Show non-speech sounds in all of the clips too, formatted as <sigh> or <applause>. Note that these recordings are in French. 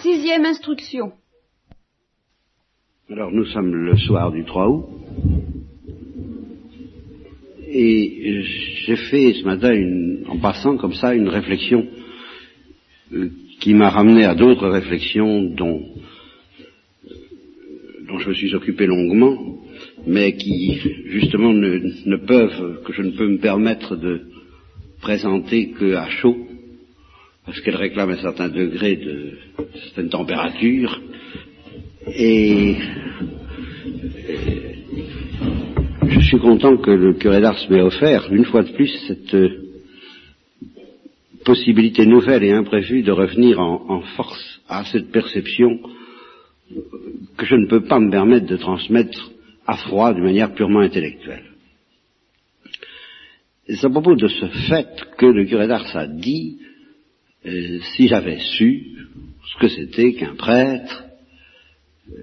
Sixième instruction. Alors nous sommes le soir du 3 août et j'ai fait ce matin, une, en passant comme ça, une réflexion euh, qui m'a ramené à d'autres réflexions dont, je me suis occupé longuement, mais qui justement ne, ne peuvent, que je ne peux me permettre de présenter que à chaud, parce qu'elles réclament un certain degré de, certaine température, et je suis content que le curé d'Ars m'ait offert, une fois de plus, cette possibilité nouvelle et imprévue de revenir en, en, force à cette perception que je ne peux pas me permettre de transmettre à froid d'une manière purement intellectuelle. C'est à propos de ce fait que le curé d'Ars a dit, euh, si j'avais su ce que c'était qu'un prêtre, euh,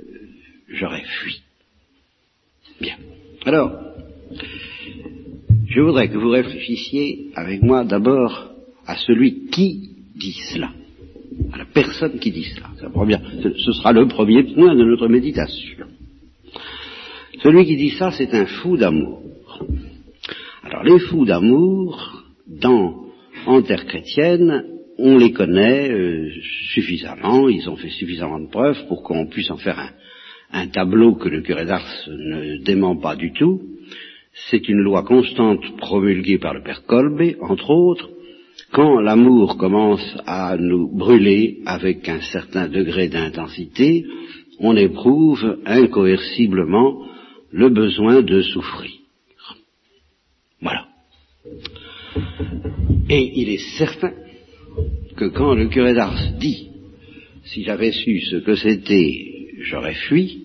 j'aurais fui. Bien. Alors, je voudrais que vous réfléchissiez avec moi d'abord à celui qui dit cela, à la personne qui dit cela. ce sera le premier point de notre méditation. Celui qui dit ça, c'est un fou d'amour. Alors les fous d'amour, dans en terre chrétienne, on les connaît euh, suffisamment, ils ont fait suffisamment de preuves pour qu'on puisse en faire un, un tableau que le curé d'Ars ne dément pas du tout. C'est une loi constante promulguée par le père Colbé, entre autres. Quand l'amour commence à nous brûler avec un certain degré d'intensité, on éprouve incoerciblement le besoin de souffrir. Voilà. Et il est certain que quand le curé d'Ars dit, si j'avais su ce que c'était, j'aurais fui,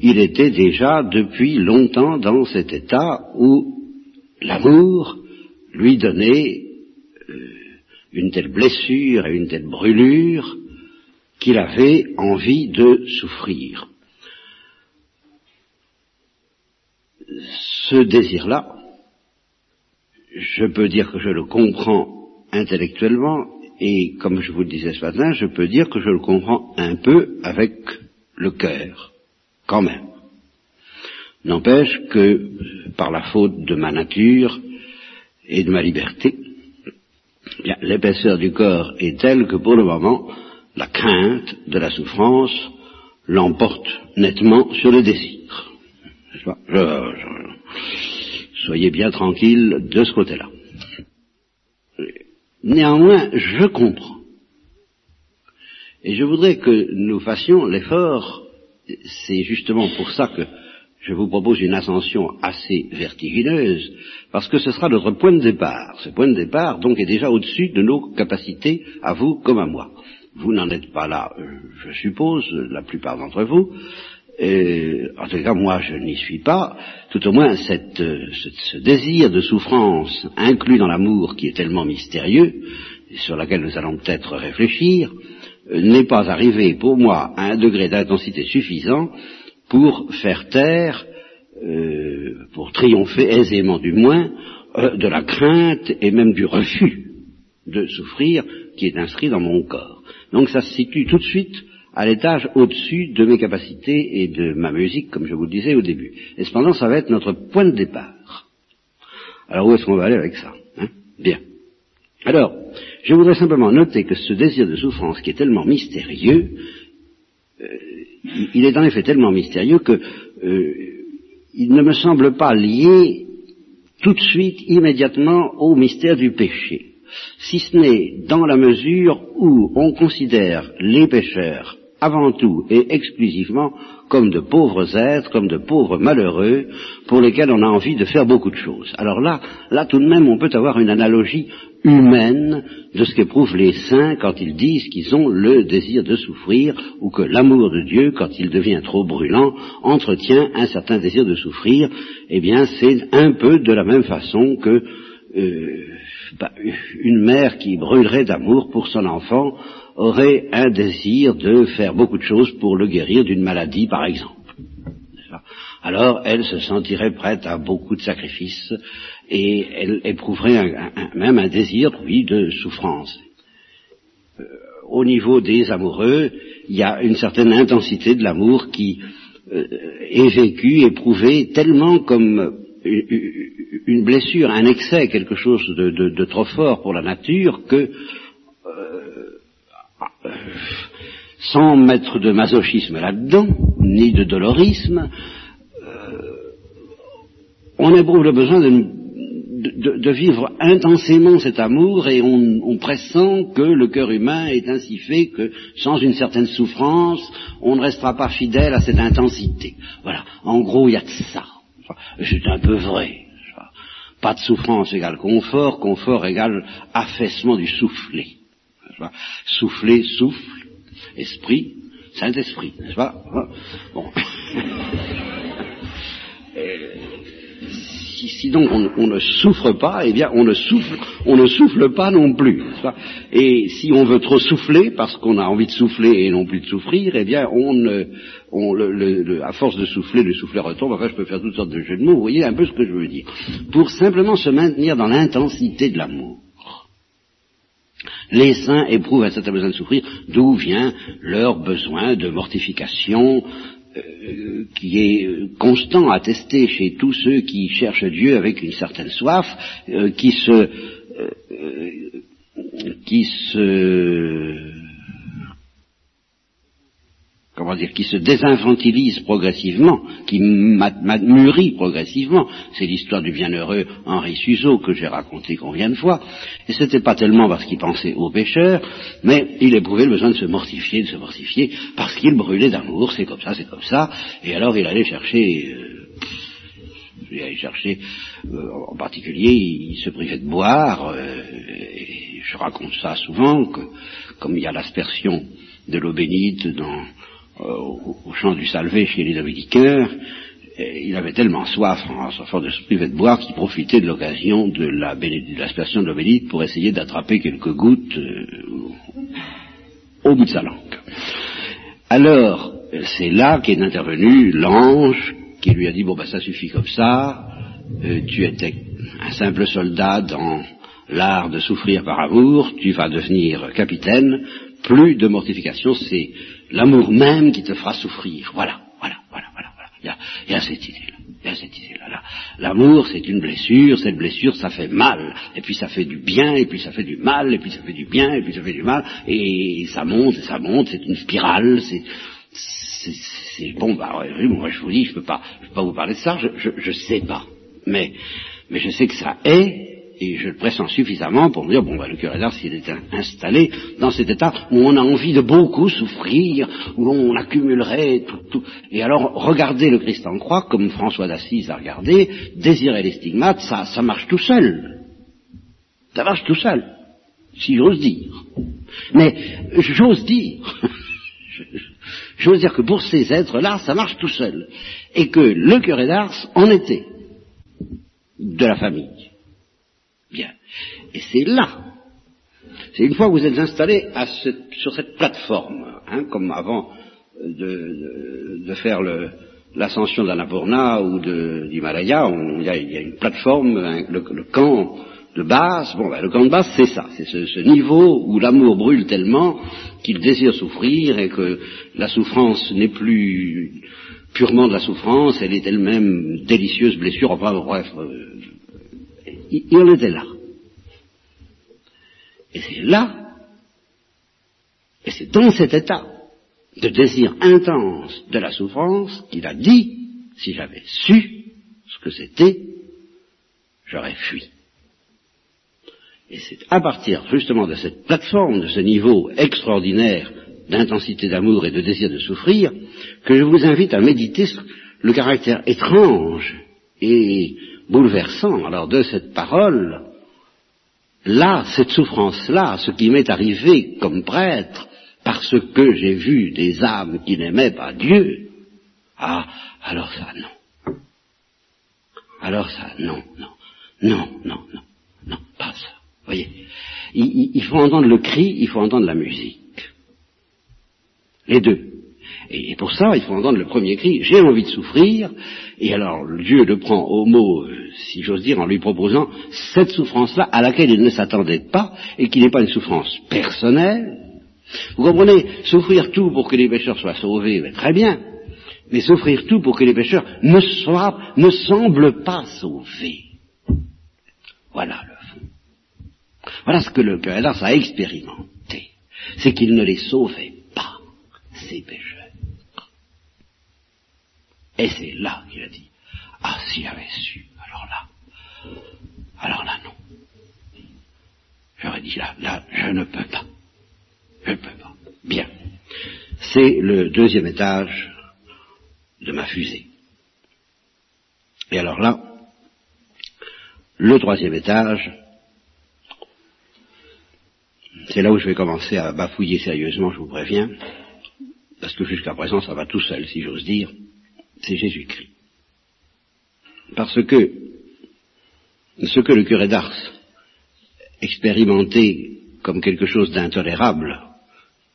il était déjà depuis longtemps dans cet état où l'amour lui donnait euh, une telle blessure et une telle brûlure qu'il avait envie de souffrir. Ce désir-là, je peux dire que je le comprends intellectuellement et comme je vous le disais ce matin, je peux dire que je le comprends un peu avec le cœur, quand même. N'empêche que, par la faute de ma nature et de ma liberté, l'épaisseur du corps est telle que pour le moment, la crainte de la souffrance l'emporte nettement sur le désir. soyez bien tranquille de ce côté-là. Néanmoins, je comprends. Et je voudrais que nous fassions l'effort, c'est justement pour ça que je vous propose une ascension assez vertigineuse, parce que ce sera notre point de départ. Ce point de départ, donc, est déjà au-dessus de nos capacités, à vous comme à moi. Vous n'en êtes pas là, euh, je suppose, la plupart d'entre vous. En tout cas, moi, je n'y suis pas. Tout au moins, euh, ce, désir de souffrance inclus dans l'amour qui est tellement mystérieux, et sur laquelle nous allons peut-être réfléchir, euh, n'est pas arrivé pour moi à un degré d'intensité suffisant pour faire taire, euh, pour triompher aisément du moins, de la crainte et même du refus de souffrir qui est inscrit dans mon corps. Donc ça se situe tout de suite à l'étage au-dessus de mes capacités et de ma musique, comme je vous le disais au début. Et cependant, ça va être notre point de départ. Alors où est-ce qu'on va aller avec ça hein? Bien. Alors, je voudrais simplement noter que ce désir de souffrance qui est tellement mystérieux, euh, il est en effet tellement mystérieux que euh, il ne me semble pas lié tout de suite, immédiatement, au mystère du péché, si ce n'est dans la mesure où on considère les pécheurs avant tout et exclusivement comme de pauvres êtres, comme de pauvres malheureux, pour lesquels on a envie de faire beaucoup de choses. Alors là, là tout de même, on peut avoir une analogie humaine de ce qu'éprouvent les saints quand ils disent qu'ils ont le désir de souffrir, ou que l'amour de Dieu, quand il devient trop brûlant, entretient un certain désir de souffrir. Eh bien, c'est un peu de la même façon que euh, bah, une mère qui brûlerait d'amour pour son enfant aurait un désir de faire beaucoup de choses pour le guérir d'une maladie, par exemple. Alors, elle se sentirait prête à beaucoup de sacrifices et elle éprouverait même un désir, oui, de souffrance. Euh, au niveau des amoureux, il y a une certaine intensité de l'amour qui euh, est vécue, éprouvée tellement comme une blessure, un excès, quelque chose de, trop fort pour la nature que euh, sans mettre de masochisme là-dedans, ni de dolorisme, euh, on éprouve le besoin de, vivre intensément cet amour et on, pressent que le cœur humain est ainsi fait que sans une certaine souffrance, on ne restera pas fidèle à cette intensité. Voilà, en gros, il y a de ça. C'est un peu vrai. Pas de souffrance égale confort, confort égale affaissement du soufflet. Souffler, souffle, esprit, Saint-Esprit, n'est-ce pas Bon. <laughs> si, donc on, ne souffre pas, eh bien on ne souffle, on ne souffle pas non plus. Et si on veut trop souffler, parce qu'on a envie de souffler et non plus de souffrir, eh bien on, à force de souffler, le souffler retombe. Enfin, je peux faire toutes sortes de jeux de mots. Vous voyez un peu ce que je veux dire. Pour simplement se maintenir dans l'intensité de l'amour. Les saints éprouvent un certain besoin de souffrir, d'où vient leur besoin de mortification, euh, qui est euh, constant, attesté chez tous ceux qui cherchent Dieu avec une certaine soif, euh, qui se qui se dire, qui se désinfantilise progressivement, qui mûrit progressivement. C'est l'histoire du bienheureux Henri Suzeau que j'ai raconté combien de fois. Et ce n'était pas tellement parce qu'il pensait aux pécheurs, mais il éprouvait le besoin de se mortifier, de se mortifier, parce qu'il brûlait d'amour, c'est comme ça, c'est comme ça. Et alors il allait chercher, euh, il allait chercher, euh, en particulier, il se privait de boire, euh, et je raconte ça souvent, que comme il y a l'aspersion de l'eau bénite dans euh, au, champ du Salvé chez les dominicains, il avait tellement soif, en sortant de se priver de boire, qu'il profitait de l'occasion de la, de de l'obélite pour essayer d'attraper quelques gouttes euh, au bout de sa langue. Alors, c'est là qu'est intervenu l'ange qui lui a dit, bon ben ça suffit comme ça, euh, tu étais un simple soldat dans l'art de souffrir par amour, tu vas devenir capitaine, plus de mortification, c'est l'amour même qui te fera souffrir. Voilà, voilà, voilà, voilà. voilà. Il, y a, cette idée-là. Il y a cette idée-là. L'amour, c'est une blessure. Cette blessure, ça fait mal. Et puis ça fait du bien, et puis ça fait du mal, et puis ça fait du bien, et puis ça fait du mal. Et ça monte, et ça monte. C'est une spirale. C'est, c'est, bon. Bah, moi, je vous dis, je peux pas, je peux pas vous parler de ça. Je, je, je sais pas. Mais, mais je sais que ça est et je le pressens suffisamment pour me dire, bon, bah, le curé d'Ars, s'il est installé dans cet état où on a envie de beaucoup souffrir, où on accumulerait tout, tout. Et alors, regarder le Christ en croix, comme François d'Assise a regardé, désirer les stigmates, ça, ça marche tout seul. Ça marche tout seul, si j'ose dire. Mais j'ose dire, <laughs> j'ose dire que pour ces êtres-là, ça marche tout seul. Et que le curé d'Ars en était de la famille. Et c'est là, c'est une fois que vous êtes installé sur cette plateforme, hein, comme avant de, faire l'ascension d'Annapurna ou d'Himalaya, il y, a une plateforme, le, camp de base, bon, ben, le camp de base c'est ça, c'est ce, niveau où l'amour brûle tellement qu'il désire souffrir et que la souffrance n'est plus purement de la souffrance, elle est elle-même délicieuse blessure, enfin bref, euh, il, en était là. Et c'est là, et c'est dans cet état de désir intense de la souffrance qu'il a dit, si j'avais su ce que c'était, j'aurais fui. Et c'est à partir justement de cette plateforme, de ce niveau extraordinaire d'intensité d'amour et de désir de souffrir, que je vous invite à méditer le caractère étrange et bouleversant alors de cette parole, là, cette souffrance-là, ce qui m'est arrivé comme prêtre, parce que j'ai vu des âmes qui n'aimaient pas Dieu, ah, alors ça, non. Alors ça, non, non, non, non, non, non, pas ça. Voyez, il faut entendre le cri, il faut entendre la musique. Les deux. Et, pour ça, il faut entendre le premier cri, j'ai envie de souffrir, et alors Dieu le prend au mot, euh, si j'ose dire, en lui proposant cette souffrance-là à laquelle il ne s'attendait pas, et qui n'est pas une souffrance personnelle, Vous comprenez Souffrir tout pour que les pécheurs soient sauvés, ben, très bien. Mais souffrir tout pour que les pécheurs ne soient, ne semblent pas sauvés. Voilà le fond. Voilà ce que le cœur a expérimenté. C'est qu'il ne les sauvait pas, ces pécheurs. Et c'est là qu'il a dit, ah si j'avais su, alors là, alors là non. J'aurais dit là, là, je ne peux pas. Je ne peux pas. Bien. C'est le deuxième étage de ma fusée. Et alors là, le troisième étage, c'est là où je vais commencer à bafouiller sérieusement, je vous préviens, parce que jusqu'à présent ça va tout seul, si j'ose dire, c'est Jésus-Christ. Parce que ce que le curé d'Ars expérimentait comme quelque chose d'intolérable,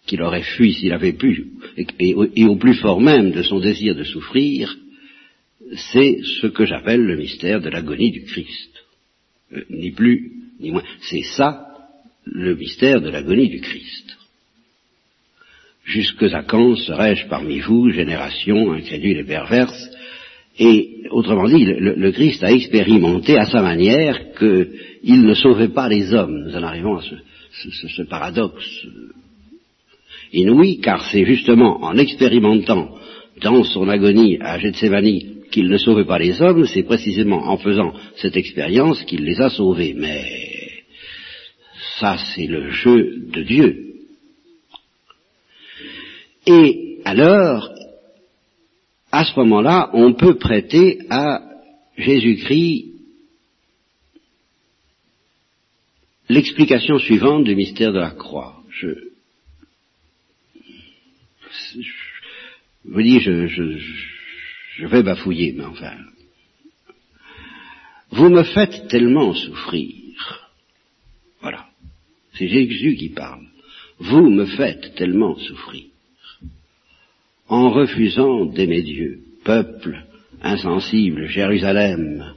qu'il aurait fui s'il avait pu, et, au plus fort même de son désir de souffrir, c'est ce que j'appelle le mystère de l'agonie du Christ. Euh, ni plus, ni moins. C'est ça le mystère de l'agonie du Christ. Jusque à quand serais-je parmi vous, génération incrédule et perverse Et autrement dit, le, Christ a expérimenté à sa manière qu'il ne sauvait pas les hommes. Nous en arrivons à ce, ce paradoxe inouï, car c'est justement en expérimentant dans son agonie à Gethsemane qu'il ne sauvait pas les hommes, c'est précisément en faisant cette expérience qu'il les a sauvés. Mais ça, c'est le jeu de Dieu. Et alors, à ce moment-là, on peut prêter à Jésus-Christ l'explication suivante du mystère de la croix. Je, je vous dis, je, je, je vais bafouiller, mais enfin. Vous me faites tellement souffrir. Voilà. C'est Jésus qui parle. Vous me faites tellement souffrir. En refusant d'aimer Dieu, peuple insensible, Jérusalem,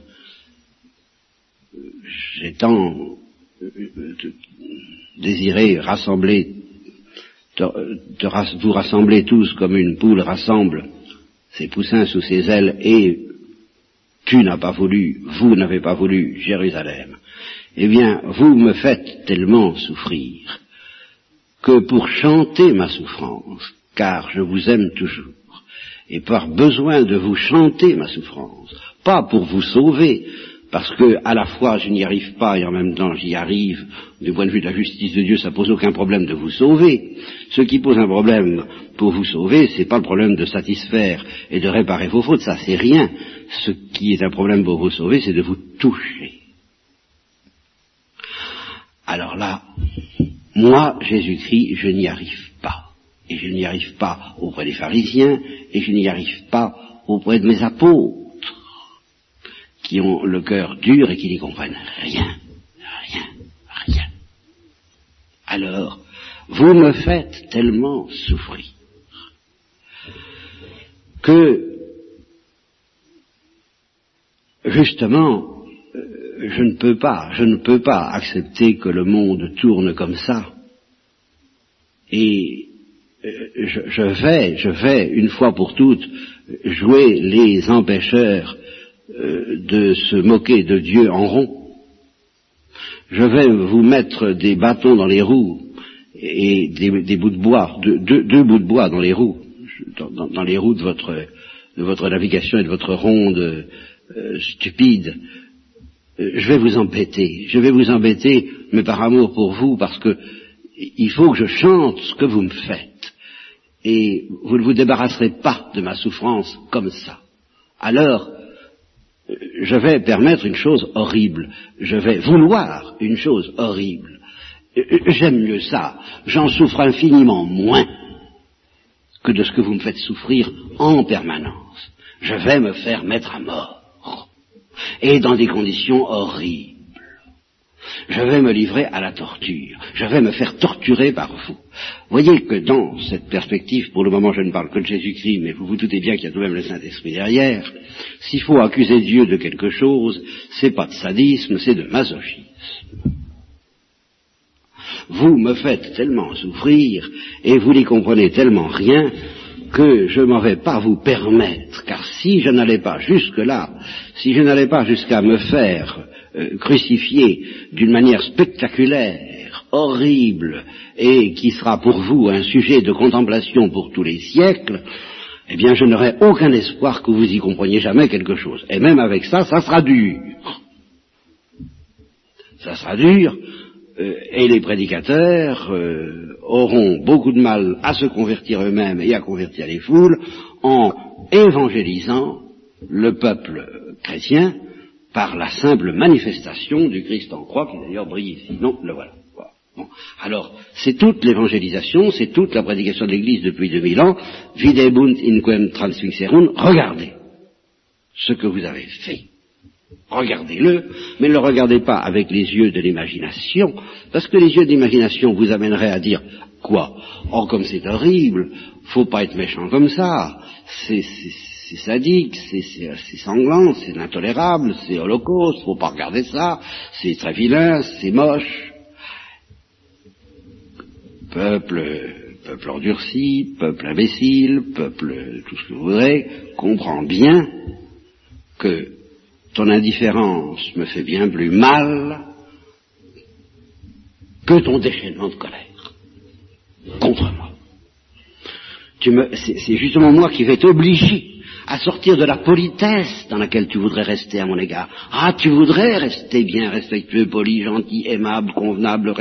j'ai tant désiré rassembler, vous rassembler tous comme une poule rassemble ses poussins sous ses ailes, et tu n'as pas voulu, vous n'avez pas voulu Jérusalem. Eh bien, vous me faites tellement souffrir que pour chanter ma souffrance, car je vous aime toujours, et par besoin de vous chanter ma souffrance, pas pour vous sauver, parce que à la fois je n'y arrive pas et en même temps j'y arrive, du point de vue de la justice de Dieu, ça pose aucun problème de vous sauver. Ce qui pose un problème pour vous sauver, c'est pas le problème de satisfaire et de réparer vos fautes, ça c'est rien. Ce qui est un problème pour vous sauver, c'est de vous toucher. Alors là, moi, Jésus-Christ, je n'y arrive. Et je n'y arrive pas auprès des pharisiens, et je n'y arrive pas auprès de mes apôtres qui ont le cœur dur et qui n'y comprennent rien, rien, rien. Alors, vous me faites tellement souffrir que, justement, euh, je ne peux pas, je ne peux pas accepter que le monde tourne comme ça. Et je, je vais, je vais, une fois pour toutes, jouer les empêcheurs euh, de se moquer de Dieu en rond. Je vais vous mettre des bâtons dans les roues et des, bouts de bois, deux, bouts de bois dans les roues, dans, les roues de votre, de votre, navigation et de votre ronde euh, stupide. Euh, je vais vous embêter, je vais vous embêter, mais par amour pour vous, parce que il faut que je chante ce que vous me faites. Et vous ne vous débarrasserez pas de ma souffrance comme ça. Alors, je vais permettre une chose horrible, je vais vouloir une chose horrible. J'aime mieux ça, j'en souffre infiniment moins que de ce que vous me faites souffrir en permanence. Je vais me faire mettre à mort, et dans des conditions horribles je vais me livrer à la torture, je vais me faire torturer par vous. Voyez que dans cette perspective, pour le moment je ne parle que de Jésus-Christ, mais vous vous doutez bien qu'il y a tout de même le Saint-Esprit derrière, s'il faut accuser Dieu de quelque chose, c'est pas de sadisme, c'est de masochisme. vous me faites tellement souffrir et vous n'y comprenez tellement rien que je m'en vais pas vous permettre, car si je n'allais pas jusque-là, si je n'allais pas jusqu'à me faire euh, crucifier d'une manière spectaculaire, horrible, et qui sera pour vous un sujet de contemplation pour tous les siècles, eh bien je n'aurai aucun espoir que vous y compreniez jamais quelque chose. Et même avec ça, ça sera dur. Ça sera dur, euh, et les prédicateurs euh, auront beaucoup de mal à se convertir eux-mêmes et à convertir les foules en évangélisant le peuple chrétien par la simple manifestation du Christ en croix qui d'ailleurs brille ici. Non, le voilà. Alors, c'est toute l'évangélisation, c'est toute la prédication de l'Église depuis 2000 ans. Videbunt inquem transfixerunt. Regardez ce que vous avez fait. Regardez-le, mais ne le regardez pas avec les yeux de l'imagination, parce que les yeux de l'imagination vous amèneraient à dire quoi? Oh, comme c'est horrible, faut pas être méchant comme ça, c'est sadique, c'est sanglant, c'est intolérable, c'est holocauste, faut pas regarder ça, c'est très vilain, c'est moche. Peuple, peuple endurci, peuple imbécile, peuple tout ce que vous voudrez, comprend bien que ton indifférence me fait bien plus mal que ton déchaînement de colère contre moi. C'est justement moi qui vais t'obliger à sortir de la politesse dans laquelle tu voudrais rester à mon égard. Ah, tu voudrais rester bien respectueux, poli, gentil, aimable, convenable,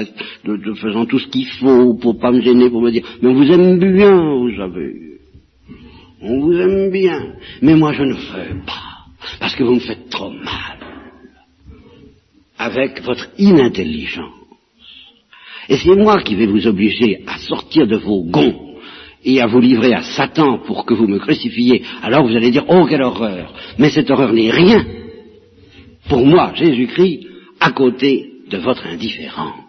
de, faisant tout ce qu'il faut pour pas me gêner, pour me dire, mais on vous aime bien, vous savez. On vous aime bien. Mais moi, je ne veux pas parce que vous me faites trop mal avec votre inintelligence. Et c'est moi qui vais vous obliger à sortir de vos gonds et à vous livrer à Satan pour que vous me crucifiez. Alors vous allez dire, oh quelle horreur Mais cette horreur n'est rien pour moi, Jésus-Christ, à côté de votre indifférence.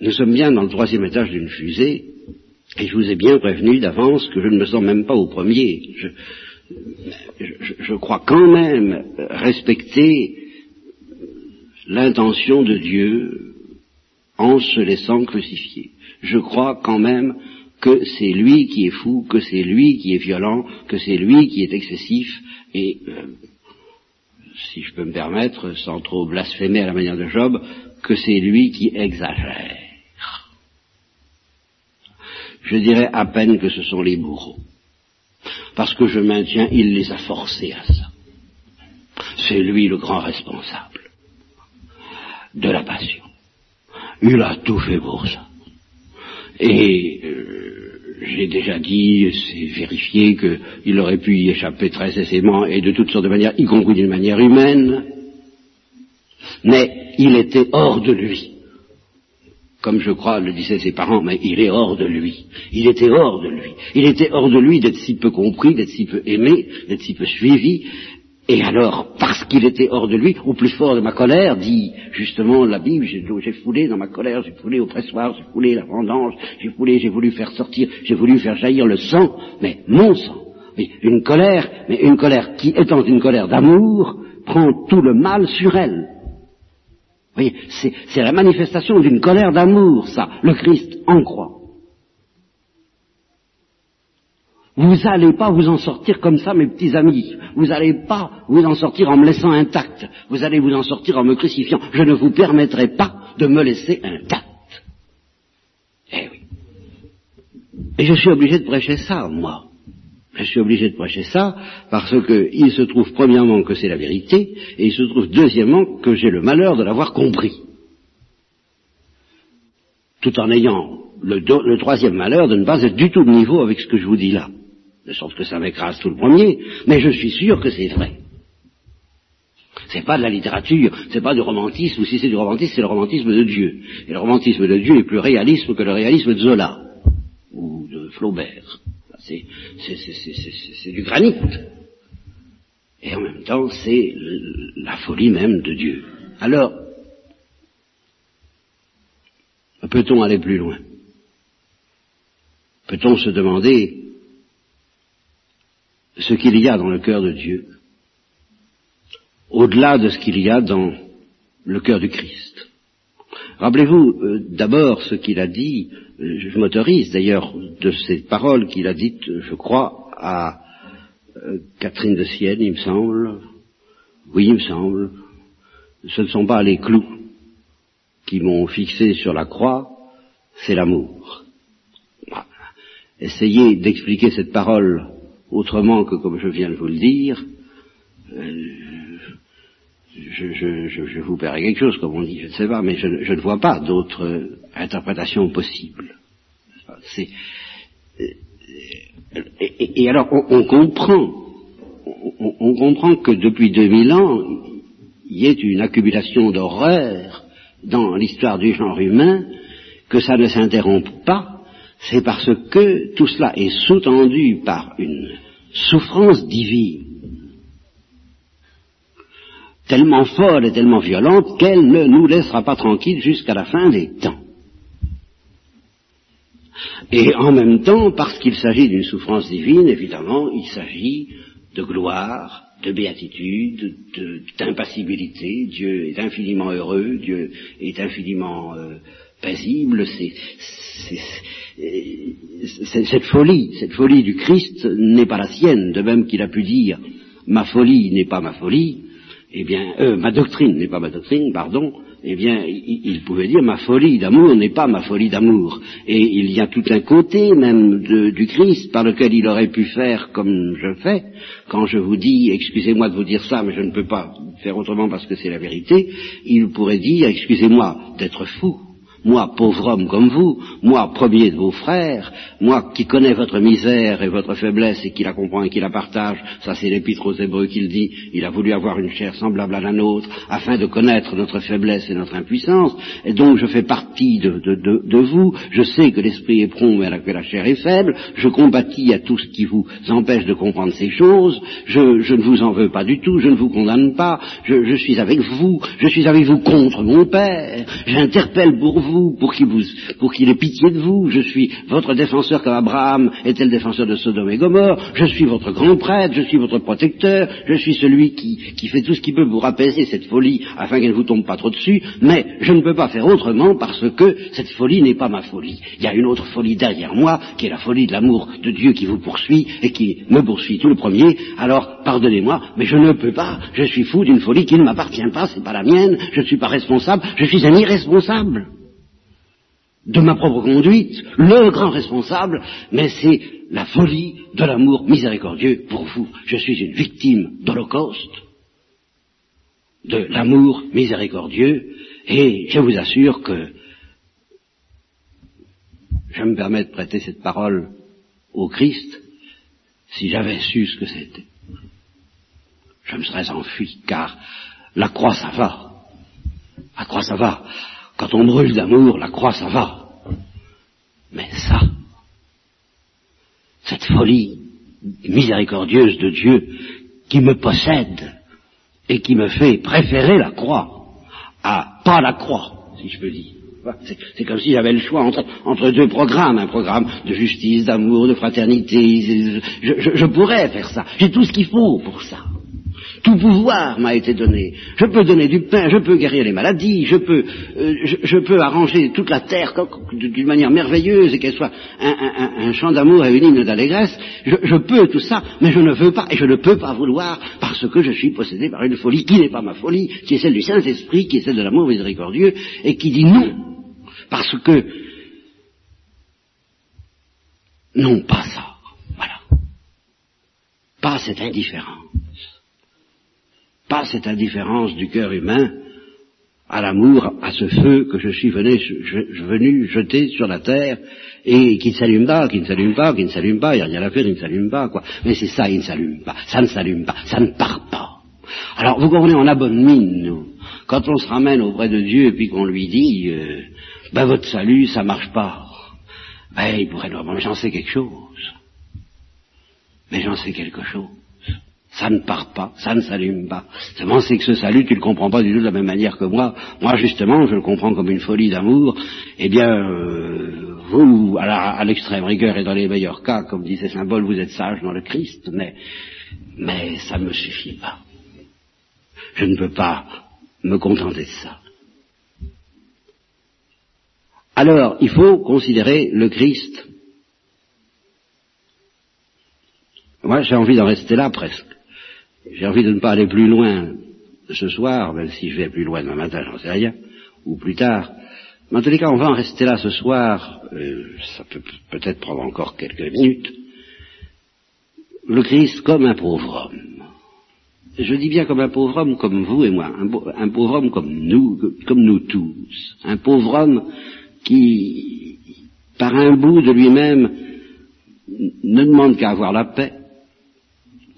Nous sommes bien dans le troisième étage d'une fusée, et je vous ai bien prévenu d'avance que je ne me sens même pas au premier. Je, je, crois quand même respecter l'intention de Dieu en se laissant crucifier. Je crois quand même que c'est lui qui est fou, que c'est lui qui est violent, que c'est lui qui est excessif, et euh, si je peux me permettre, sans trop blasphémer à la manière de Job, que c'est lui qui exagère. Je dirais à peine que ce sont les bourreaux parce que je maintiens, il les a forcés à ça. C'est lui le grand responsable de la passion. Il a tout fait pour ça. Et euh, j'ai déjà dit, c'est vérifié qu'il aurait pu y échapper très aisément et de toutes sortes de manières, y compris d'une manière humaine, mais il était hors de lui comme je crois le disaient ses parents, mais il est hors de lui. Il était hors de lui. Il était hors de lui d'être si peu compris, d'être si peu aimé, d'être si peu suivi. Et alors, parce qu'il était hors de lui, au plus fort de ma colère, dit justement la Bible, j'ai foulé dans ma colère, j'ai foulé au pressoir, j'ai foulé la vendange, j'ai foulé, j'ai voulu faire sortir, j'ai voulu faire jaillir le sang, mais mon sang. Une colère, mais une colère qui, étant une colère d'amour, prend tout le mal sur elle voyez, c'est la manifestation d'une colère d'amour, ça, le Christ en croix. Vous n'allez pas vous en sortir comme ça, mes petits amis. Vous n'allez pas vous en sortir en me laissant intact. Vous allez vous en sortir en me crucifiant. Je ne vous permettrai pas de me laisser intact. Eh oui. Et je suis obligé de prêcher ça, moi. Je suis obligé de prêcher ça parce qu'il se trouve premièrement que c'est la vérité et il se trouve deuxièmement que j'ai le malheur de l'avoir compris. Tout en ayant le, troisième malheur de ne pas être du tout de niveau avec ce que je vous dis là. De sorte que ça m'écrase tout le premier, mais je suis sûr que c'est vrai. C'est pas de la littérature, c'est pas du romantisme, ou si c'est du romantisme, c'est le romantisme de Dieu. Et le romantisme de Dieu est plus réaliste que le réalisme de Zola, ou de Flaubert. C'est du granit. Et en même temps, c'est la folie même de Dieu. Alors, peut-on aller plus loin? Peut-on se demander ce qu'il y a dans le cœur de Dieu, au-delà de ce qu'il y a dans le cœur du Christ Rappelez-vous euh, d'abord ce qu'il a dit, euh, je m'autorise d'ailleurs de ces paroles qu'il a dites, je crois, à euh, Catherine de Sienne, il me semble. Oui, il me semble. Ce ne sont pas les clous qui m'ont fixé sur la croix, c'est l'amour. Essayez d'expliquer cette parole autrement que comme je viens de vous le dire. Euh, je, vous paierai quelque chose, comme on dit, je ne sais pas, mais je, ne vois pas d'autre interprétation possible. C'est, euh, et, alors, on, comprend, on, comprend que depuis 2000 ans, il y ait une accumulation d'horreurs dans l'histoire du genre humain, que ça ne s'interrompt pas, c'est parce que tout cela est sous-tendu par une souffrance divine, tellement folle et tellement violente qu'elle ne nous laissera pas tranquilles jusqu'à la fin des temps. Et en même temps, parce qu'il s'agit d'une souffrance divine, évidemment, il s'agit de gloire, de béatitude, d'impassibilité. Dieu est infiniment heureux, Dieu est infiniment euh, paisible. C'est cette folie, cette folie du Christ n'est pas la sienne, de même qu'il a pu dire ma folie n'est pas ma folie, eh bien, euh, ma doctrine n'est pas ma doctrine, pardon, eh bien, il, pouvait dire ma folie d'amour n'est pas ma folie d'amour. Et il y a tout un côté même du Christ par lequel il aurait pu faire comme je fais. Quand je vous dis, excusez-moi de vous dire ça, mais je ne peux pas faire autrement parce que c'est la vérité, il pourrait dire, excusez-moi d'être fou, moi, pauvre homme comme vous, moi, premier de vos frères, moi qui connais votre misère et votre faiblesse et qui la comprend et qui la partage, ça c'est l'épître aux Hébreux qui le dit, il a voulu avoir une chair semblable à la nôtre, afin de connaître notre faiblesse et notre impuissance, et donc je fais partie de, de, vous, je sais que l'esprit est prompt mais que la chair est faible, je combattis à tout ce qui vous empêche de comprendre ces choses, je, ne vous en veux pas du tout, je ne vous condamne pas, je, je suis avec vous, je suis avec vous contre mon Père, j'interpelle pour vous, pour qu'il ait pitié de vous. Je suis votre défenseur comme Abraham était le défenseur de Sodome et Gomorre. Je suis votre grand prêtre, je suis votre protecteur, je suis celui qui, qui fait tout ce qu'il peut pour apaiser cette folie afin qu'elle ne vous tombe pas trop dessus. Mais je ne peux pas faire autrement parce que cette folie n'est pas ma folie. Il y a une autre folie derrière moi qui est la folie de l'amour de Dieu qui vous poursuit et qui me poursuit tout le premier. Alors pardonnez-moi, mais je ne peux pas. Je suis fou d'une folie qui ne m'appartient pas, c'est pas la mienne. Je ne suis pas responsable. Je suis un irresponsable de ma propre conduite, le grand responsable, mais c'est la folie de l'amour miséricordieux pour vous. Je suis une victime d'Holocauste, de l'amour miséricordieux, et je vous assure que je me permets de prêter cette parole au Christ, si j'avais su ce que c'était, je me serais enfui, car la croix ça va. La croix ça va. Quand on brûle d'amour, la croix, ça va. Mais ça, cette folie miséricordieuse de Dieu qui me possède et qui me fait préférer la croix à pas la croix, si je peux dire. C'est comme si j'avais le choix entre, deux programmes, un programme de justice, d'amour, de fraternité. je pourrais faire ça. J'ai tout ce qu'il faut pour ça. Tout pouvoir m'a été donné. Je peux donner du pain, je peux guérir les maladies, je peux, euh, je, peux arranger toute la terre d'une manière merveilleuse et qu'elle soit un, champ d'amour et une hymne d'allégresse. Je, je, peux tout ça, mais je ne veux pas et je ne peux pas vouloir parce que je suis possédé par une folie qui n'est pas ma folie, qui est celle du Saint-Esprit, qui est celle de l'amour miséricordieux et qui dit non. Parce que, non pas ça. Voilà. Pas cette indifférence pas cette indifférence du cœur humain à l'amour, à ce feu que je suis venu, jeter sur la terre et qui ne s'allume pas, qui ne s'allume pas, qui ne s'allume pas, il n'y a rien à faire, il ne s'allume pas, quoi. Mais c'est ça, il ne s'allume pas, ça ne s'allume pas, ça ne part pas. Alors vous comprenez, on a bonne mine, nous. Quand on se ramène auprès de Dieu et puis qu'on lui dit, euh, ben votre salut, ça marche pas. Ben il pourrait nous mais j'en sais quelque chose. Mais j'en sais quelque chose ça ne part pas, ça ne s'allume pas. Seulement, c'est que ce salut, tu le comprends pas du tout de la même manière que moi. Moi, justement, je le comprends comme une folie d'amour. Eh bien, euh, vous, à l'extrême rigueur et dans les meilleurs cas, comme disait Paul, vous êtes sage dans le Christ, mais, mais ça ne me suffit pas. Je ne peux pas me contenter de ça. Alors, il faut considérer le Christ. Moi, j'ai envie d'en rester là presque. J'ai envie de ne pas aller plus loin ce soir, même si je vais plus loin demain matin, j'en sais rien, ou plus tard. Mais en tous les cas, on va en rester là ce soir, euh, ça peut peut-être prendre encore quelques minutes. Le Christ comme un pauvre homme. Je dis bien comme un pauvre homme comme vous et moi, un, pauvre homme comme nous, comme nous tous. Un pauvre homme qui, par un bout de lui-même, ne demande qu'à avoir la paix,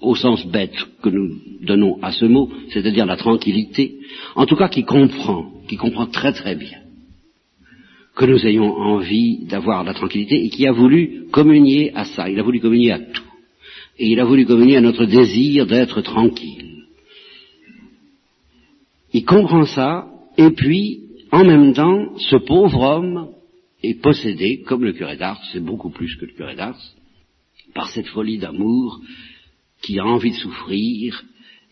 au sens bête que nous donnons à ce mot, c'est-à-dire la tranquillité, en tout cas qui comprend, qui comprend très très bien que nous ayons envie d'avoir la tranquillité et qui a voulu communier à ça, il a voulu communier à tout. Et il a voulu communier à notre désir d'être tranquille. Il comprend ça, et puis, en même temps, ce pauvre homme est possédé, comme le curé d'Ars, c'est beaucoup plus que le curé d'Ars, par cette folie d'amour qui a envie de souffrir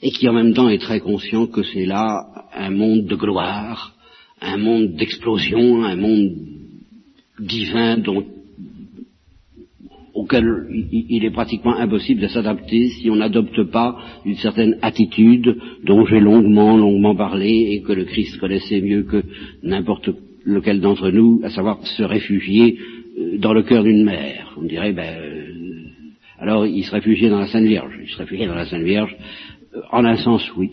et qui en même temps est très conscient que c'est là un monde de gloire, un monde d'explosion, un monde divin dont, auquel il est pratiquement impossible de s'adapter si on n'adopte pas une certaine attitude dont j'ai longuement, longuement parlé et que le Christ connaissait mieux que n'importe lequel d'entre nous, à savoir se réfugier euh, dans le cœur d'une mère. On dirait, ben, alors il se réfugiait dans la Sainte Vierge. Il se réfugiait dans la Sainte Vierge. Euh, en un sens, oui.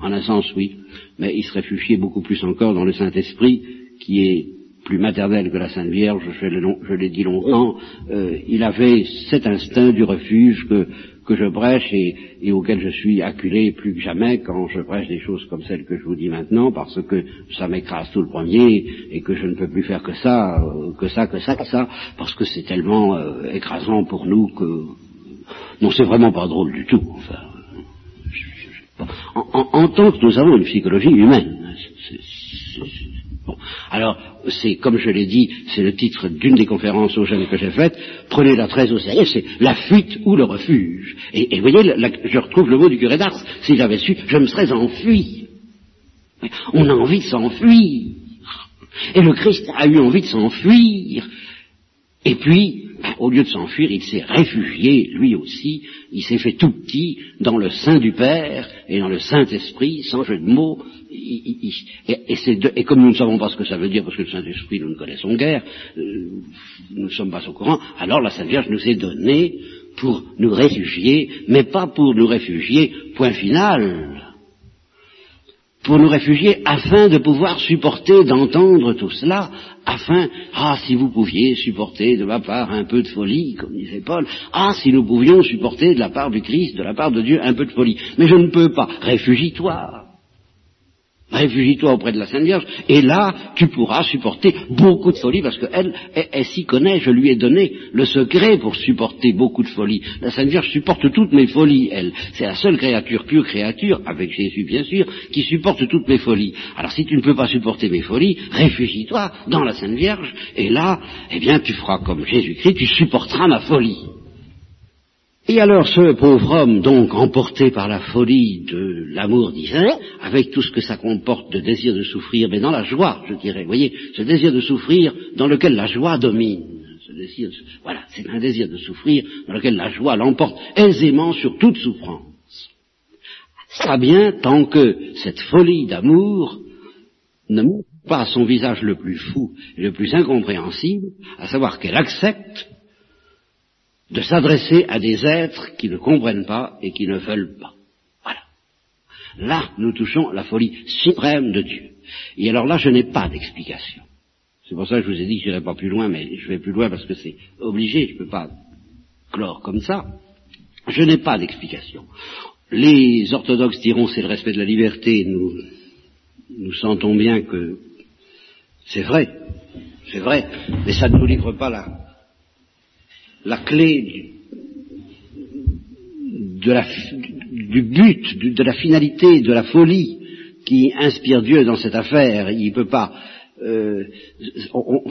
En un sens, oui. Mais il se réfugiait beaucoup plus encore dans le Saint-Esprit, qui est plus maternel que la Sainte Vierge, je l'ai dit longtemps, euh, il avait cet instinct du refuge que, je prêche et, auquel je suis acculé plus que jamais quand je prêche des choses comme celles que je vous dis maintenant, parce que ça m'écrase tout le premier et que je ne peux plus faire que ça, euh, que ça, que ça, que ça, parce que c'est tellement euh, écrasant pour nous que... Non, c'est vraiment pas drôle du tout. En, en, tant que nous avons une psychologie humaine, c'est, comme je l'ai dit, c'est le titre d'une des conférences aux jeunes que j'ai faites, prenez-la très au sérieux, c'est la fuite ou le refuge. Et, vous voyez, je retrouve le mot du curé d'Ars, si j'avais su, je me serais enfui. On a envie de s'enfuir. Et le Christ a eu envie de s'enfuir. Et puis, au lieu de s'enfuir, il s'est réfugié, lui aussi, il s'est fait tout petit dans le sein du Père et dans le Saint-Esprit, sans jeu de mots, et, comme nous ne savons pas ce que ça veut dire, parce que le Saint-Esprit, nous ne connaissons guère, euh, nous ne sommes pas au courant, alors la Sainte Vierge nous est donnée pour nous réfugier, mais pas pour nous réfugier, point final, pour nous réfugier afin de pouvoir supporter d'entendre tout cela, afin, ah, si vous pouviez supporter de ma part un peu de folie, comme disait Paul, ah, si nous pouvions supporter de la part du Christ, de la part de Dieu, un peu de folie. Mais je ne peux pas. Réfugie-toi. Réfugie-toi auprès de la Sainte Vierge, et là, tu pourras supporter beaucoup de folie, parce qu'elle, elle, s'y connaît, je lui ai donné le secret pour supporter beaucoup de folie. La Sainte Vierge supporte toutes mes folies, elle. C'est la seule créature, pure créature, avec Jésus bien sûr, qui supporte toutes mes folies. Alors si tu ne peux pas supporter mes folies, réfugie-toi dans la Sainte Vierge, et là, eh bien, tu feras comme Jésus-Christ, tu supporteras ma folie. Et alors ce pauvre homme, donc emporté par la folie de l'amour divin, avec tout ce que ça comporte de désir de souffrir, mais dans la joie, je dirais, voyez, ce désir de souffrir dans lequel la joie domine. Voilà, c'est un désir de souffrir dans lequel la joie l'emporte aisément sur toute souffrance. Ça bien tant que cette folie d'amour ne montre pas son visage le plus fou et le plus incompréhensible, à savoir qu'elle accepte de s'adresser à des êtres qui ne comprennent pas et qui ne veulent pas. Voilà. Là, nous touchons la folie suprême de Dieu. Et alors là, je n'ai pas d'explication. C'est pour ça que je vous ai dit que je n'irai pas plus loin, mais je vais plus loin parce que c'est obligé, je ne peux pas clore comme ça. Je n'ai pas d'explication. Les orthodoxes diront c'est le respect de la liberté, nous, nous sentons bien que c'est vrai, c'est vrai, mais ça ne nous livre pas là la clé du, but, de la finalité, de la folie qui inspire Dieu dans cette affaire. Il ne peut pas. Euh,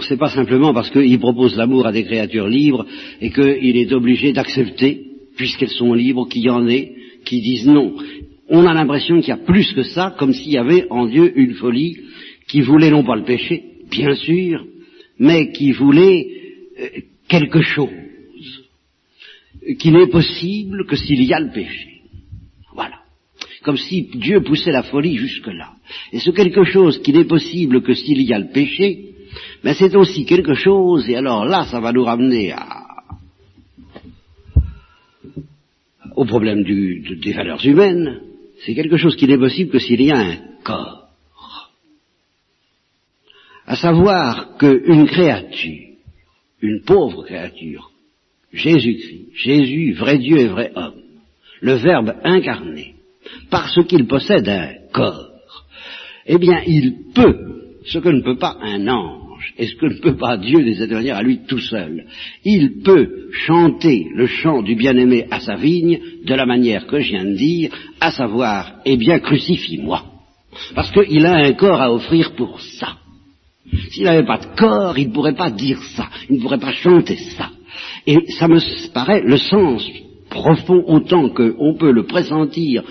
sait pas simplement parce qu'il propose l'amour à des créatures libres et qu'il est obligé d'accepter, puisqu'elles sont libres, qu'il y en ait qui disent non. On a l'impression qu'il y a plus que ça, comme s'il y avait en Dieu une folie qui voulait non pas le péché, bien sûr, mais qui voulait euh, quelque chose qui n'est possible que s'il y a le péché. Voilà. Comme si Dieu poussait la folie jusque-là. Et ce quelque chose qui n'est possible que s'il y a le péché, mais c'est aussi quelque chose, et alors là, ça va nous ramener à, au problème du, des valeurs humaines, c'est quelque chose qui n'est possible que s'il y a un corps. À savoir qu'une créature, une pauvre créature, Jésus-Christ, Jésus, vrai Dieu et vrai homme, le Verbe incarné, parce qu'il possède un corps, eh bien il peut, ce que ne peut pas un ange, et ce que ne peut pas Dieu de cette manière à lui tout seul. Il peut chanter le chant du bien-aimé à sa vigne de la manière que je viens de dire, à savoir, eh bien, crucifie-moi. Parce qu'il a un corps à offrir pour ça. S'il n'avait pas de corps, il ne pourrait pas dire ça, il ne pourrait pas chanter ça. Et ça me paraît le sens profond autant qu'on peut le pressentir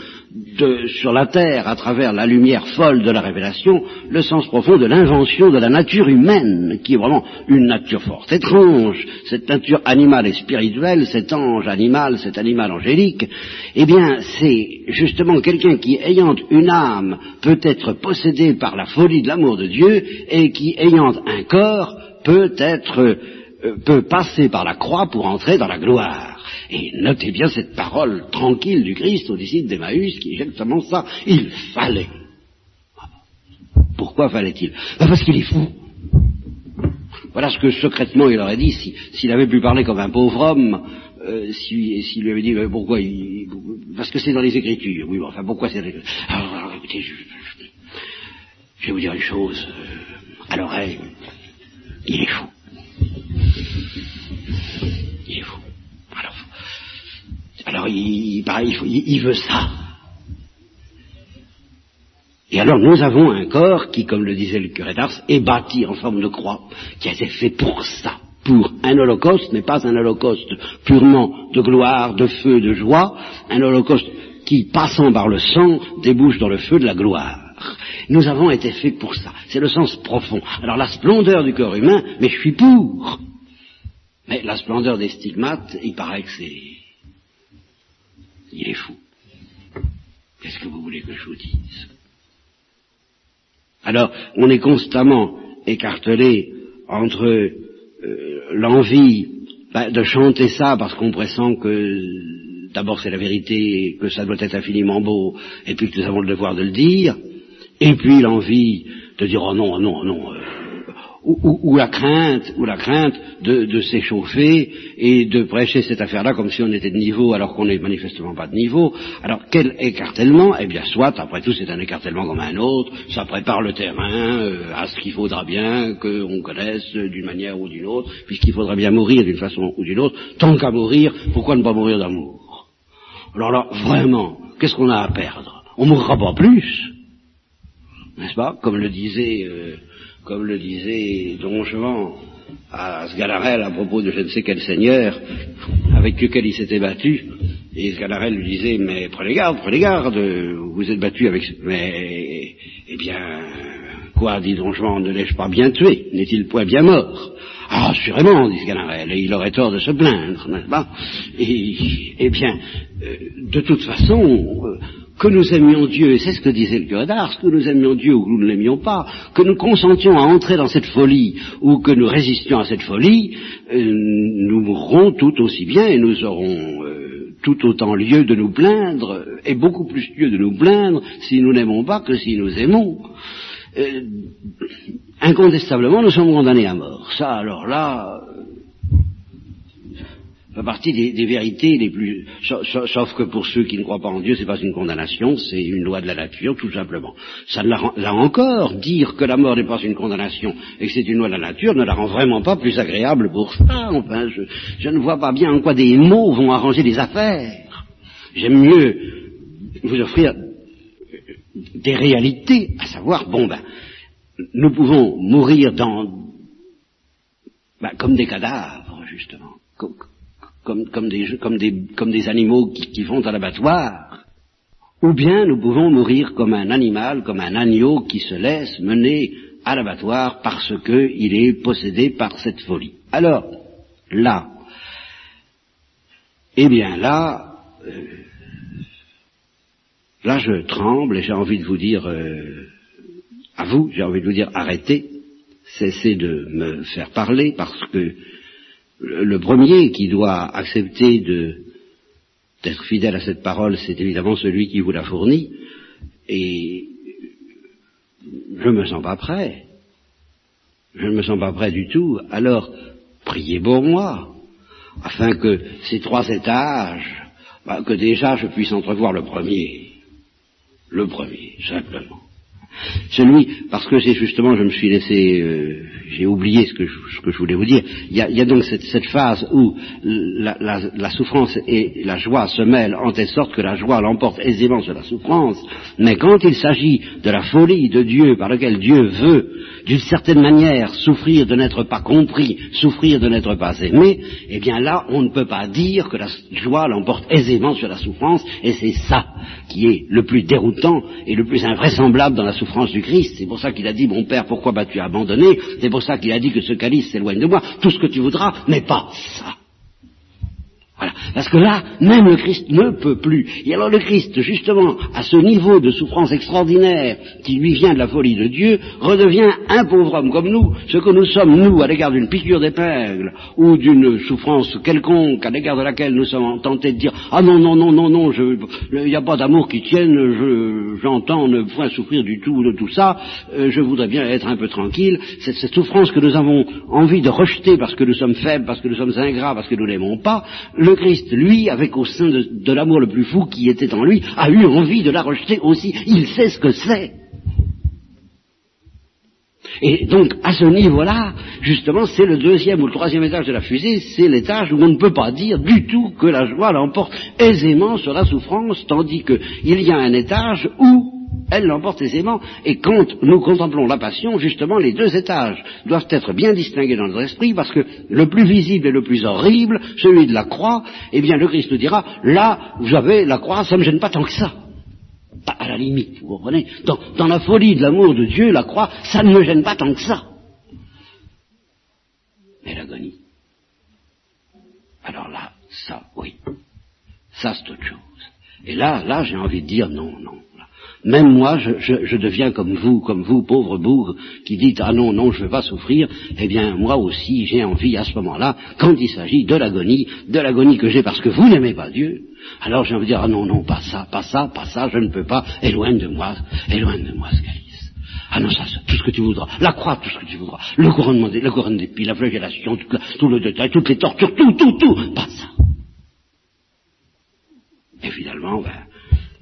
sur la terre à travers la lumière folle de la révélation, le sens profond de l'invention de la nature humaine, qui est vraiment une nature forte, étrange, cette nature animale et spirituelle, cet ange animal, cet animal angélique, eh bien c'est justement quelqu'un qui, ayant une âme, peut être possédé par la folie de l'amour de Dieu, et qui, ayant un corps, peut être, peut passer par la croix pour entrer dans la gloire. Et notez bien cette parole tranquille du Christ aux disciples d'Emmaüs qui est exactement ça. Il fallait. Pourquoi fallait-il? Ben Parce qu'il est fou. Voilà ce que secrètement il aurait dit s'il avait pu parler comme un pauvre homme. Euh, s'il lui avait dit ben, pourquoi il, parce que c'est dans les Écritures. Oui, enfin pourquoi c'est dans les Écritures? Alors, écoutez, je, vais vous dire une chose euh, à l'oreille. Il est fou. Alors il, veut ça. Et alors nous avons un corps qui, comme le disait le curé d'Ars, est bâti en forme de croix, qui a été fait pour ça, pour un holocauste, mais pas un holocauste purement de gloire, de feu, de joie, un holocauste qui, passant par le sang, débouche dans le feu de la gloire. Nous avons été faits pour ça. C'est le sens profond. Alors la splendeur du corps humain, mais je suis pour. Mais la splendeur des stigmates, il paraît que c'est il est fou. Qu'est-ce que vous voulez que je vous dise? Alors, on est constamment écartelé entre euh, l'envie bah, de chanter ça parce qu'on pressent que d'abord c'est la vérité, que ça doit être infiniment beau, et puis que nous avons le devoir de le dire, et puis l'envie de dire oh non, oh non, oh non, euh, ou, la crainte, ou la crainte de, s'échauffer et de prêcher cette affaire-là comme si on était de niveau alors qu'on n'est manifestement pas de niveau. Alors quel écartèlement? Eh bien soit, après tout c'est un écartèlement comme un autre, ça prépare le terrain euh, à ce qu'il faudra bien qu'on connaisse d'une manière ou d'une autre, puisqu'il faudra bien mourir d'une façon ou d'une autre. Tant qu'à mourir, pourquoi ne pas mourir d'amour? Alors là, vraiment, qu'est-ce qu'on a à perdre? On mourra pas plus, n'est-ce pas? Comme le disait... Euh, comme le disait Don Juan à Sgalarelle à propos de je ne sais quel seigneur avec lequel il s'était battu, et Sgalarelle lui disait, mais prenez garde, prenez garde, vous êtes battu avec... Mais, eh bien, quoi, dit Don Juan, ne l'ai-je pas bien tué? N'est-il point bien mort Ah, sûrement, dit Sgalarelle, et il aurait tort de se plaindre, n'est-ce pas? Et, Eh bien, euh, de toute façon, euh, que nous aimions Dieu, et c'est ce que disait le curé d'Ars, que nous aimions Dieu ou que nous ne l'aimions pas, que nous consentions à entrer dans cette folie ou que nous résistions à cette folie, euh, nous mourrons tout aussi bien et nous aurons euh, tout autant lieu de nous plaindre, et beaucoup plus lieu de nous plaindre si nous n'aimons pas que si nous aimons. Euh, incontestablement, nous sommes condamnés à mort. Ça, alors là, fait partie des, vérités les plus, sauf, que pour ceux qui ne croient pas en Dieu, c'est pas une condamnation, c'est une loi de la nature, tout simplement. Ça là encore, dire que la mort n'est pas une condamnation et que c'est une loi de la nature ne la rend vraiment pas plus agréable pour ça. Enfin, je, ne vois pas bien en quoi des mots vont arranger des affaires. J'aime mieux vous offrir des réalités, à savoir, bon ben, nous pouvons mourir dans, ben, comme des cadavres, justement comme, des, animaux qui, vont à l'abattoir, ou bien nous pouvons mourir comme un animal, comme un agneau qui se laisse mener à l'abattoir parce qu'il est possédé par cette folie. Alors, là, eh bien là, euh, là je tremble et j'ai envie de vous dire, euh, à vous, j'ai envie de vous dire, arrêtez, cessez de me faire parler parce que le premier qui doit accepter d'être fidèle à cette parole, c'est évidemment celui qui vous la fournit, et je ne me sens pas prêt. Je ne me sens pas prêt du tout. Alors, priez pour moi, afin que ces trois étages, bah, que déjà je puisse entrevoir le premier. Le premier, simplement. Celui, parce que c'est justement, je me suis laissé, euh, j'ai oublié ce que, je, voulais vous dire. Il y a, donc cette, phase où la, souffrance et la joie se mêlent en telle sorte que la joie l'emporte aisément sur la souffrance. Mais quand il s'agit de la folie de Dieu par laquelle Dieu veut, d'une certaine manière, souffrir de n'être pas compris, souffrir de n'être pas aimé, eh bien là, on ne peut pas dire que la joie l'emporte aisément sur la souffrance, et c'est ça qui est le plus déroutant et le plus invraisemblable dans la souffrance du Christ. C'est pour ça qu'il a dit, mon Père, pourquoi m'as-tu abandonné? C'est pour ça qu'il a dit que ce calice s'éloigne de moi. Tout ce que tu voudras, mais pas ça. Voilà. Parce que là, même le Christ ne peut plus. Et alors le Christ, justement, à ce niveau de souffrance extraordinaire qui lui vient de la folie de Dieu, redevient un pauvre homme comme nous. Ce que nous sommes, nous, à l'égard d'une piqûre d'épingle ou d'une souffrance quelconque à l'égard de laquelle nous sommes tentés de dire Ah non, non, non, non, non, il n'y a pas d'amour qui tienne, j'entends ne point souffrir du tout de tout ça, euh, je voudrais bien être un peu tranquille. Cette, souffrance que nous avons envie de rejeter parce que nous sommes faibles, parce que nous sommes ingrats, parce que nous n'aimons pas, Christ, lui, avec au sein de, de l'amour le plus fou qui était en lui, a eu envie de la rejeter aussi. Il sait ce que c'est. Et donc, à ce niveau-là, justement, c'est le deuxième ou le troisième étage de la fusée, c'est l'étage où on ne peut pas dire du tout que la joie l'emporte aisément sur la souffrance, tandis qu'il y a un étage où elle l'emporte aisément. Et quand nous contemplons la passion, justement, les deux étages doivent être bien distingués dans notre esprit, parce que le plus visible et le plus horrible, celui de la croix, eh bien, le Christ nous dira, là, vous avez la croix, ça ne me gêne pas tant que ça. À la limite, vous comprenez dans, dans la folie de l'amour de Dieu, la croix, ça ne me gêne pas tant que ça. Mais l'agonie. Alors là, ça, oui. Ça, c'est autre chose. Et là, là, j'ai envie de dire non, non. Même moi, je, je, je, deviens comme vous, comme vous, pauvre bourg, qui dites ah non, non, je ne veux pas souffrir. Eh bien, moi aussi, j'ai envie à ce moment-là, quand il s'agit de l'agonie, de l'agonie que j'ai parce que vous n'aimez pas Dieu. Alors j'ai envie de dire ah non, non, pas ça, pas ça, pas ça, je ne peux pas. Éloigne de moi, éloigne de moi ce calice. Ah non, ça, tout ce que tu voudras. La croix, tout ce que tu voudras. Le couronnement des, le couronnement d'épis, la flagellation, tout, tout le détail, toutes les tortures, tout, tout, tout. Pas ça. Et finalement, ben,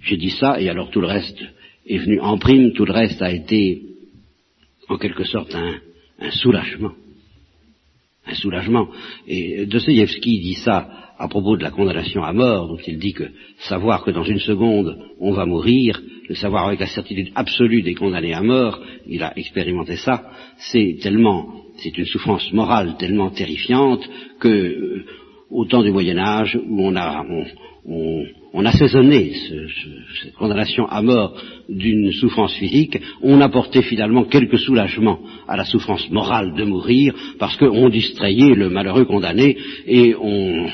j'ai dit ça, et alors tout le reste est venu en prime, tout le reste a été en quelque sorte un, soulagement. Un soulagement. Et Dostoevsky dit ça à propos de la condamnation à mort, dont il dit que savoir que dans une seconde on va mourir, le savoir avec la certitude absolue des condamnés à mort, il a expérimenté ça, c'est tellement, c'est une souffrance morale tellement terrifiante que, euh, au temps du Moyen Âge, où on a, on, on, on assaisonnait ce, ce, cette condamnation à mort d'une souffrance physique, on apportait finalement quelques soulagements à la souffrance morale de mourir, parce qu'on distrayait le malheureux condamné et on,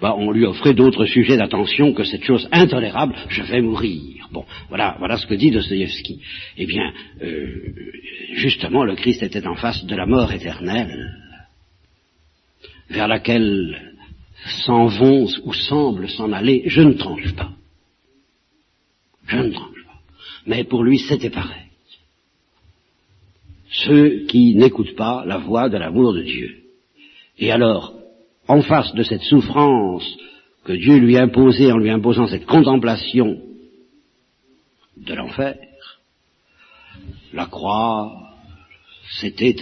bah, lui offrait d'autres sujets d'attention que cette chose intolérable, je vais mourir. Bon, voilà, voilà ce que dit Dostoïevski. Eh bien, euh, justement, le Christ était en face de la mort éternelle, vers laquelle s'en vont ou semblent s'en aller, je ne tranche pas. Je ne tranche pas. Mais pour lui, c'était pareil. Ceux qui n'écoutent pas la voix de l'amour de Dieu. Et alors, en face de cette souffrance que Dieu lui imposait en lui imposant cette contemplation de l'enfer, la croix, c'était un